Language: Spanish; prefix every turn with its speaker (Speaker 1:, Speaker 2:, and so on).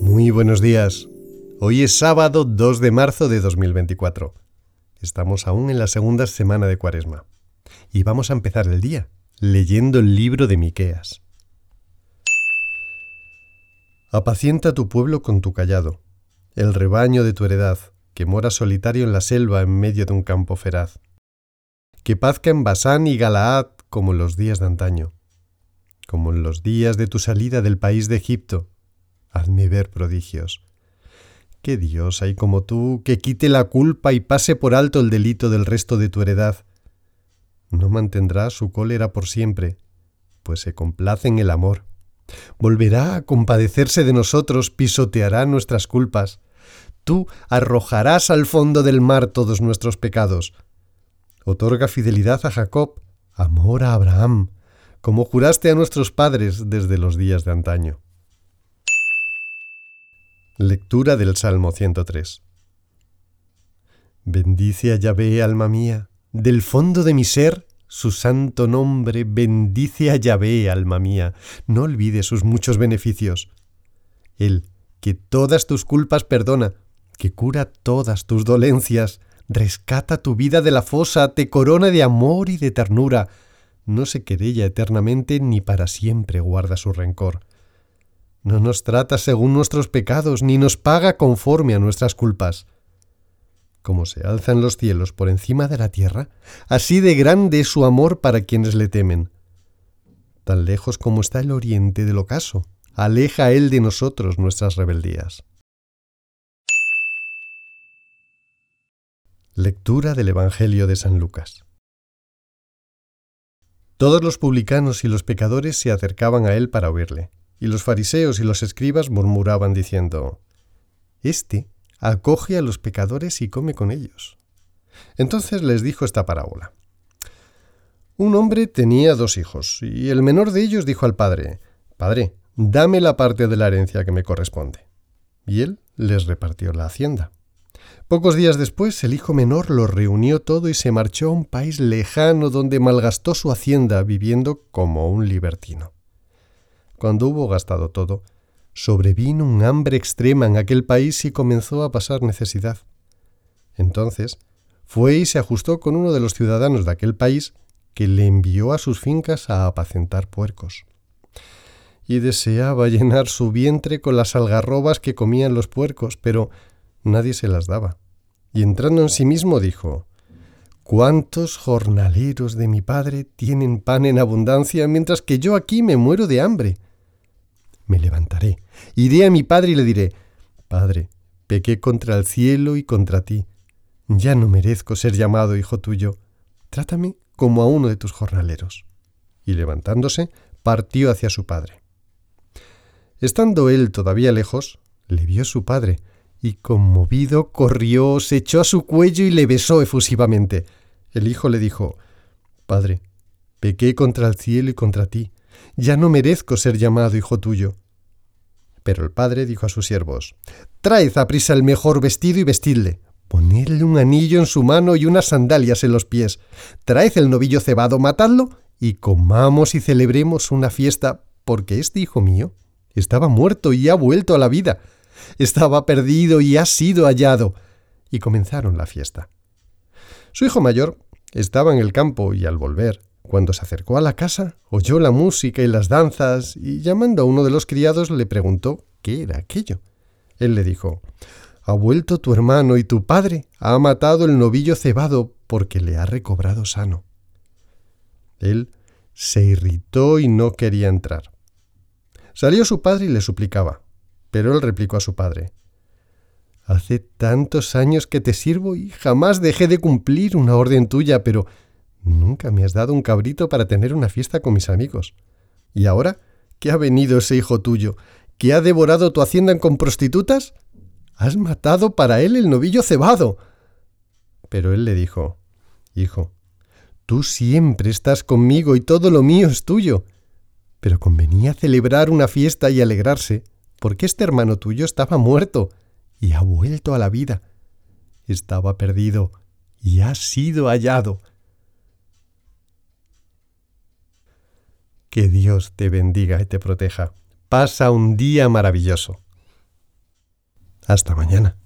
Speaker 1: Muy buenos días. Hoy es sábado 2 de marzo de 2024. Estamos aún en la segunda semana de Cuaresma. Y vamos a empezar el día leyendo el libro de Miqueas. Apacienta tu pueblo con tu callado, el rebaño de tu heredad, que mora solitario en la selva en medio de un campo feraz. Que pazca en Basán y Galaad como los días de antaño, como en los días de tu salida del país de Egipto. Hazme ver prodigios. ¿Qué Dios hay como tú que quite la culpa y pase por alto el delito del resto de tu heredad? No mantendrá su cólera por siempre, pues se complace en el amor. Volverá a compadecerse de nosotros, pisoteará nuestras culpas. Tú arrojarás al fondo del mar todos nuestros pecados. Otorga fidelidad a Jacob, amor a Abraham, como juraste a nuestros padres desde los días de antaño. Lectura del Salmo 103 Bendice a Yahvé, alma mía, del fondo de mi ser su santo nombre, bendice a Yahvé, alma mía, no olvides sus muchos beneficios. Él, que todas tus culpas perdona, que cura todas tus dolencias, rescata tu vida de la fosa, te corona de amor y de ternura, no se querella eternamente ni para siempre guarda su rencor. No nos trata según nuestros pecados, ni nos paga conforme a nuestras culpas como se alzan los cielos por encima de la tierra, así de grande es su amor para quienes le temen. Tan lejos como está el oriente del ocaso, aleja él de nosotros nuestras rebeldías. Lectura del Evangelio de San Lucas. Todos los publicanos y los pecadores se acercaban a él para oírle, y los fariseos y los escribas murmuraban diciendo, Este acoge a los pecadores y come con ellos. Entonces les dijo esta parábola. Un hombre tenía dos hijos, y el menor de ellos dijo al padre, Padre, dame la parte de la herencia que me corresponde. Y él les repartió la hacienda. Pocos días después el hijo menor lo reunió todo y se marchó a un país lejano donde malgastó su hacienda viviendo como un libertino. Cuando hubo gastado todo, sobrevino un hambre extrema en aquel país y comenzó a pasar necesidad. Entonces fue y se ajustó con uno de los ciudadanos de aquel país que le envió a sus fincas a apacentar puercos. Y deseaba llenar su vientre con las algarrobas que comían los puercos, pero nadie se las daba. Y entrando en sí mismo dijo, ¿Cuántos jornaleros de mi padre tienen pan en abundancia mientras que yo aquí me muero de hambre? me levantaré, iré a mi padre y le diré, Padre, pequé contra el cielo y contra ti, ya no merezco ser llamado hijo tuyo, trátame como a uno de tus jornaleros. Y levantándose, partió hacia su padre. Estando él todavía lejos, le vio su padre, y conmovido corrió, se echó a su cuello y le besó efusivamente. El hijo le dijo, Padre, pequé contra el cielo y contra ti, ya no merezco ser llamado hijo tuyo. Pero el padre dijo a sus siervos, Traed a prisa el mejor vestido y vestidle. Ponedle un anillo en su mano y unas sandalias en los pies. Traed el novillo cebado, matadlo, y comamos y celebremos una fiesta, porque este hijo mío estaba muerto y ha vuelto a la vida. Estaba perdido y ha sido hallado. Y comenzaron la fiesta. Su hijo mayor estaba en el campo y al volver cuando se acercó a la casa, oyó la música y las danzas y llamando a uno de los criados le preguntó qué era aquello. Él le dijo, Ha vuelto tu hermano y tu padre ha matado el novillo cebado porque le ha recobrado sano. Él se irritó y no quería entrar. Salió su padre y le suplicaba, pero él replicó a su padre, Hace tantos años que te sirvo y jamás dejé de cumplir una orden tuya, pero Nunca me has dado un cabrito para tener una fiesta con mis amigos. ¿Y ahora? ¿Qué ha venido ese hijo tuyo? ¿Que ha devorado tu hacienda con prostitutas? Has matado para él el novillo cebado. Pero él le dijo, Hijo, tú siempre estás conmigo y todo lo mío es tuyo. Pero convenía celebrar una fiesta y alegrarse, porque este hermano tuyo estaba muerto y ha vuelto a la vida. Estaba perdido y ha sido hallado Que Dios te bendiga y te proteja. Pasa un día maravilloso. Hasta mañana.